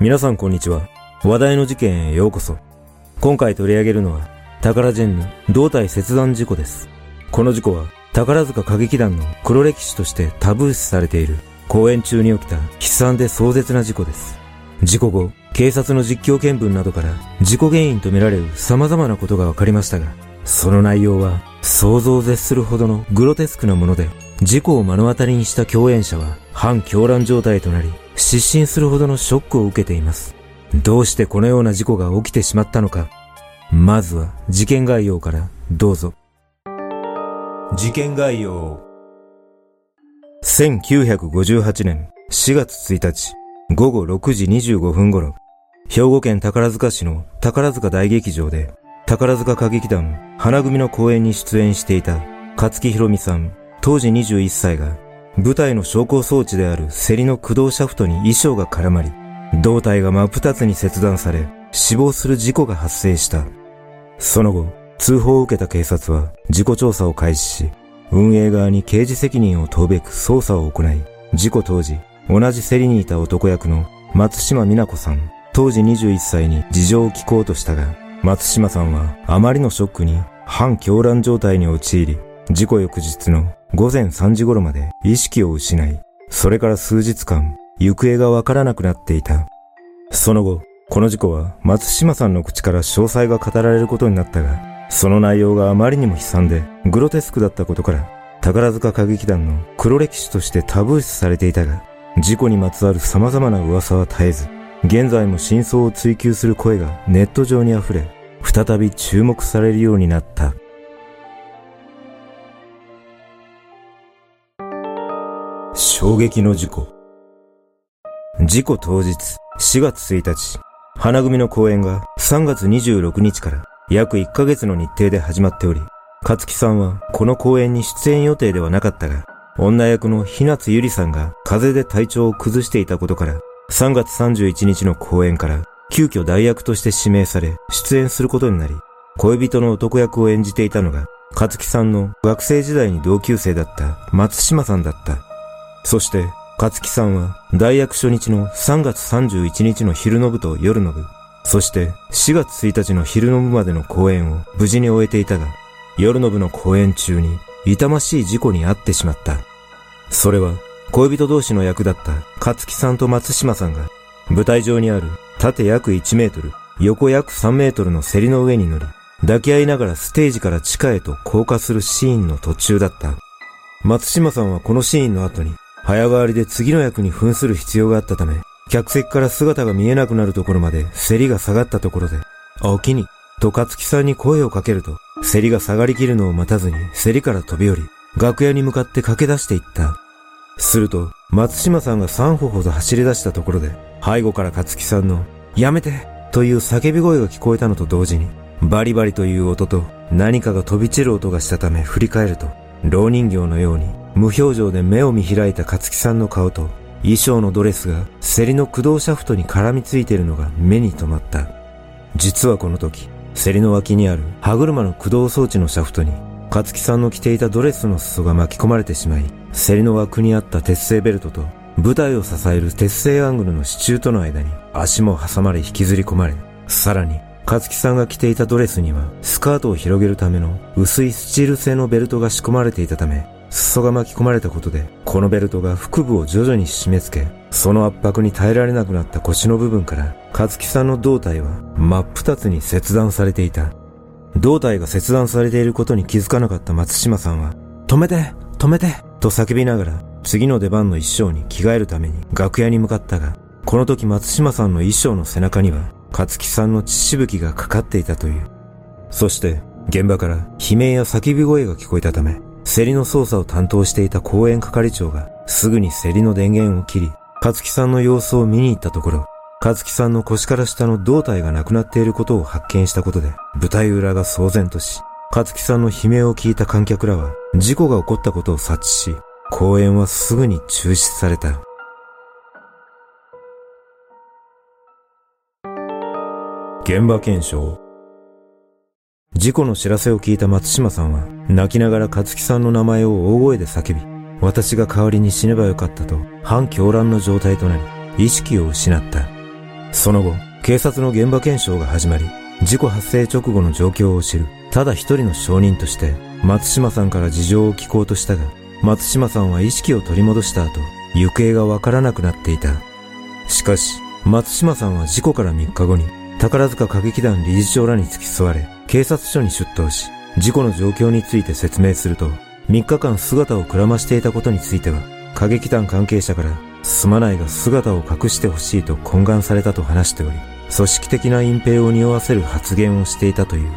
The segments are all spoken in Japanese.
皆さんこんにちは。話題の事件へようこそ。今回取り上げるのは、宝ジェンヌ胴体切断事故です。この事故は、宝塚歌劇団の黒歴史としてタブー視されている公演中に起きた悲惨で壮絶な事故です。事故後、警察の実況見分などから事故原因とみられる様々なことが分かりましたが、その内容は想像を絶するほどのグロテスクなもので、事故を目の当たりにした共演者は反狂乱状態となり、失神するほどのショックを受けています。どうしてこのような事故が起きてしまったのか。まずは事件概要からどうぞ。事件概要。1958年4月1日午後6時25分頃、兵庫県宝塚市の宝塚大劇場で宝塚歌劇団花組の公演に出演していた勝木博美さん当時21歳が舞台の昇降装置である競りの駆動シャフトに衣装が絡まり胴体が真っ二つに切断され死亡する事故が発生した。その後、通報を受けた警察は事故調査を開始し、運営側に刑事責任を問うべく捜査を行い、事故当時、同じ競りにいた男役の松島美奈子さん、当時21歳に事情を聞こうとしたが、松島さんはあまりのショックに反狂乱状態に陥り、事故翌日の午前3時頃まで意識を失い、それから数日間、行方がわからなくなっていた。その後、この事故は松島さんの口から詳細が語られることになったが、その内容があまりにも悲惨でグロテスクだったことから、宝塚歌劇団の黒歴史としてタブー視されていたが、事故にまつわる様々な噂は絶えず、現在も真相を追求する声がネット上に溢れ、再び注目されるようになった。衝撃の事故。事故当日、4月1日、花組の公演が3月26日から約1ヶ月の日程で始まっており、勝木さんはこの公演に出演予定ではなかったが、女役の日夏ゆりさんが風邪で体調を崩していたことから、3月31日の公演から急遽代役として指名され出演することになり、恋人の男役を演じていたのが、勝木さんの学生時代に同級生だった松島さんだった。そして、勝木さんは大役初日の3月31日の昼の部と夜の部、そして4月1日の昼の部までの公演を無事に終えていたが、夜の部の公演中に痛ましい事故に遭ってしまった。それは恋人同士の役だった勝木さんと松島さんが舞台上にある縦約1メートル、横約3メートルの競りの上に乗り、抱き合いながらステージから地下へと降下するシーンの途中だった。松島さんはこのシーンの後に早変わりで次の役に扮する必要があったため、客席から姿が見えなくなるところまで競りが下がったところで、おきに、と勝木さんに声をかけると、競りが下がりきるのを待たずに競りから飛び降り、楽屋に向かって駆け出していった。すると、松島さんが3歩ほど走り出したところで、背後から勝木さんの、やめてという叫び声が聞こえたのと同時に、バリバリという音と何かが飛び散る音がしたため振り返ると、老人形のように無表情で目を見開いた勝木さんの顔と、衣装のドレスが競りの駆動シャフトに絡みついているのが目に留まった。実はこの時、競りの脇にある歯車の駆動装置のシャフトに、勝木さんの着ていたドレスの裾が巻き込まれてしまい、競りの枠にあった鉄製ベルトと、舞台を支える鉄製アングルの支柱との間に足も挟まれ引きずり込まれ、さらに、勝木さんが着ていたドレスには、スカートを広げるための薄いスチール製のベルトが仕込まれていたため、裾が巻き込まれたことで、このベルトが腹部を徐々に締め付け、その圧迫に耐えられなくなった腰の部分から、勝木さんの胴体は真っ二つに切断されていた。胴体が切断されていることに気づかなかった松島さんは、止めて止めてと叫びながら、次の出番の衣装に着替えるために楽屋に向かったが、この時松島さんの衣装の背中には、勝木さんの血しぶきがかかっていたという。そして、現場から悲鳴や叫び声が聞こえたため、競りの操作を担当していた公園係長がすぐに競りの電源を切り、勝木さんの様子を見に行ったところ、勝木さんの腰から下の胴体がなくなっていることを発見したことで、舞台裏が騒然とし、勝木さんの悲鳴を聞いた観客らは、事故が起こったことを察知し、公演はすぐに中止された。現場検証事故の知らせを聞いた松島さんは、泣きながら勝木さんの名前を大声で叫び、私が代わりに死ねばよかったと、反狂乱の状態となり、意識を失った。その後、警察の現場検証が始まり、事故発生直後の状況を知る、ただ一人の証人として、松島さんから事情を聞こうとしたが、松島さんは意識を取り戻した後、行方がわからなくなっていた。しかし、松島さんは事故から3日後に、宝塚歌劇団理事長らに付き添われ、警察署に出頭し、事故の状況について説明すると、3日間姿をくらましていたことについては、歌劇団関係者から、すまないが姿を隠してほしいと懇願されたと話しており、組織的な隠蔽を匂わせる発言をしていたという。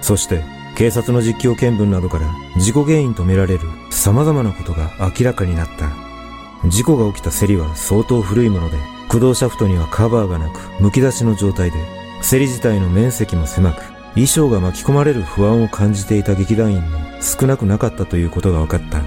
そして、警察の実況見分などから事故原因とみられる様々なことが明らかになった。事故が起きた競りは相当古いもので、駆動シャフトにはカバーがなく、剥き出しの状態で、競り自体の面積も狭く、衣装が巻き込まれる不安を感じていた劇団員も少なくなかったということが分かった。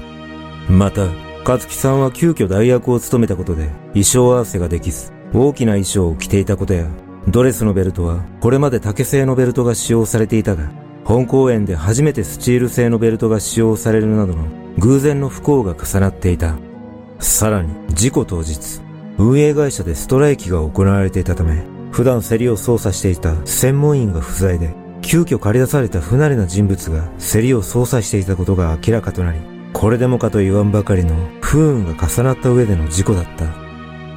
また、勝木さんは急遽代役を務めたことで衣装合わせができず、大きな衣装を着ていたことや、ドレスのベルトはこれまで竹製のベルトが使用されていたが、本公演で初めてスチール製のベルトが使用されるなどの偶然の不幸が重なっていた。さらに、事故当日、運営会社でストライキが行われていたため、普段競りを操作していた専門員が不在で、急遽借り出された不慣れな人物が競りを操作していたことが明らかとなり、これでもかと言わんばかりの不運が重なった上での事故だった。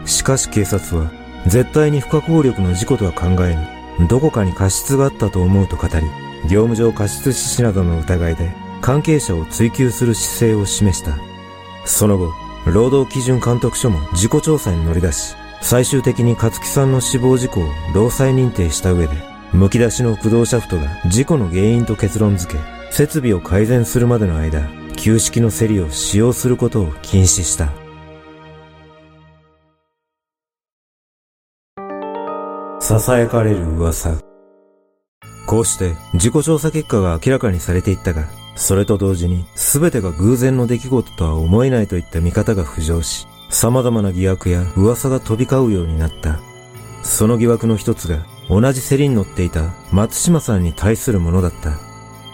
しかし警察は、絶対に不可抗力の事故とは考えぬ、どこかに過失があったと思うと語り、業務上過失致死などの疑いで関係者を追及する姿勢を示した。その後、労働基準監督署も事故調査に乗り出し、最終的に勝木さんの死亡事故を労災認定した上で、剥き出しの駆動シャフトが事故の原因と結論付け、設備を改善するまでの間、旧式の競りを使用することを禁止した。囁かれる噂。こうして自己調査結果が明らかにされていったが、それと同時に全てが偶然の出来事とは思えないといった見方が浮上し、様々な疑惑や噂が飛び交うようになった。その疑惑の一つが、同じ競りに乗っていた松島さんに対するものだった。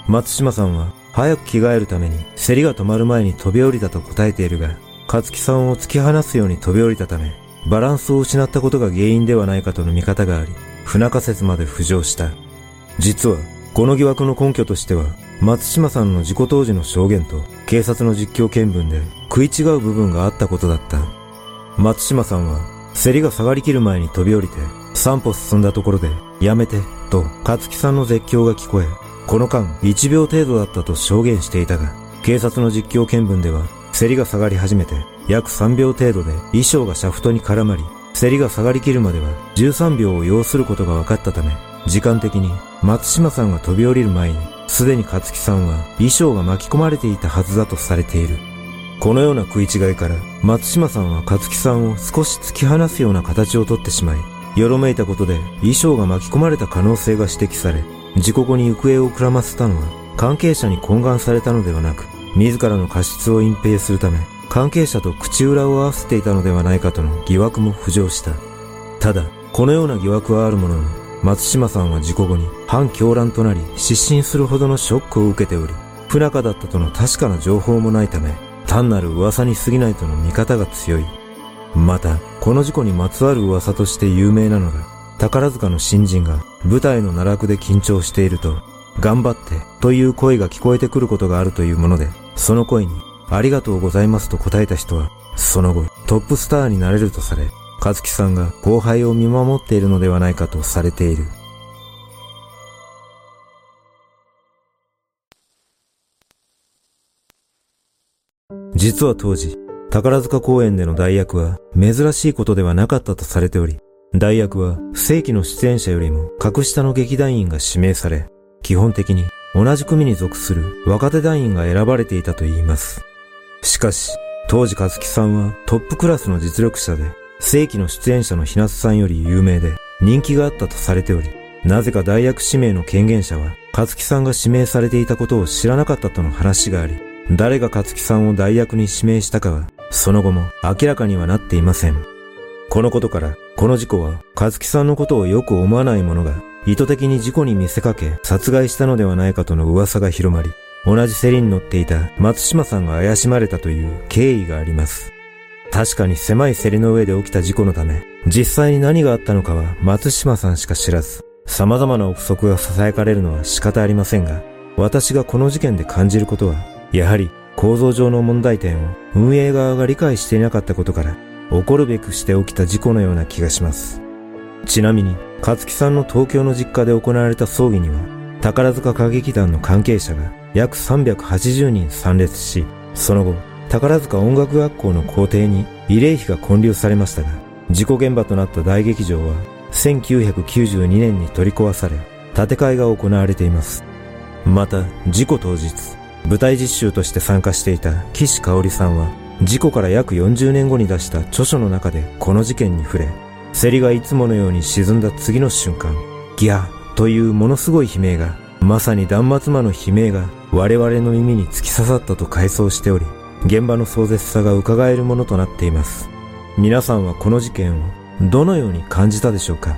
松島さんは早く着替えるために競りが止まる前に飛び降りたと答えているが、勝木さんを突き放すように飛び降りたため、バランスを失ったことが原因ではないかとの見方があり、不仲説まで浮上した。実は、この疑惑の根拠としては、松島さんの事故当時の証言と警察の実況見分で食い違う部分があったことだった。松島さんは、競りが下がりきる前に飛び降りて、3歩進んだところで、やめて、と、勝木さんの絶叫が聞こえ、この間1秒程度だったと証言していたが、警察の実況見分では、競りが下がり始めて、約3秒程度で衣装がシャフトに絡まり、競りが下がりきるまでは13秒を要することが分かったため、時間的に松島さんが飛び降りる前に、すでに勝木さんは衣装が巻き込まれていたはずだとされている。このような食い違いから、松島さんは勝木さんを少し突き放すような形をとってしまい、よろめいたことで衣装が巻き込まれた可能性が指摘され、事故後に行方をくらませたのは、関係者に懇願されたのではなく、自らの過失を隠蔽するため、関係者と口裏を合わせていたのではないかとの疑惑も浮上した。ただ、このような疑惑はあるものの、松島さんは事故後に反狂乱となり失神するほどのショックを受けており、不仲だったとの確かな情報もないため、単なる噂に過ぎないとの見方が強い。また、この事故にまつわる噂として有名なのが、宝塚の新人が舞台の奈落で緊張していると、頑張ってという声が聞こえてくることがあるというもので、その声にありがとうございますと答えた人は、その後トップスターになれるとされ、和樹さんが後輩を見守っているのではないかとされている。実は当時、宝塚公演での代役は珍しいことではなかったとされており、代役は正規の出演者よりも格下の劇団員が指名され、基本的に同じ組に属する若手団員が選ばれていたといいます。しかし、当時和樹さんはトップクラスの実力者で、正規の出演者の日夏さんより有名で人気があったとされており、なぜか代役指名の権限者は、和樹さんが指名されていたことを知らなかったとの話があり、誰が和樹さんを代役に指名したかは、その後も明らかにはなっていません。このことから、この事故は、和樹さんのことをよく思わない者が、意図的に事故に見せかけ、殺害したのではないかとの噂が広まり、同じ競りに乗っていた松島さんが怪しまれたという経緯があります。確かに狭い競りの上で起きた事故のため、実際に何があったのかは松島さんしか知らず、様々な憶測が囁かれるのは仕方ありませんが、私がこの事件で感じることは、やはり構造上の問題点を運営側が理解していなかったことから、起こるべくして起きた事故のような気がします。ちなみに、勝木さんの東京の実家で行われた葬儀には、宝塚歌劇団の関係者が約380人参列し、その後、宝塚音楽学校の校庭に慰霊碑が建立されましたが、事故現場となった大劇場は1992年に取り壊され、建て替えが行われています。また、事故当日、舞台実習として参加していた岸香織さんは、事故から約40年後に出した著書の中でこの事件に触れ、競りがいつものように沈んだ次の瞬間、ギャーというものすごい悲鳴が、まさに断末魔の悲鳴が我々の耳に突き刺さったと回想しており、現場の壮絶さが伺えるものとなっています。皆さんはこの事件をどのように感じたでしょうか？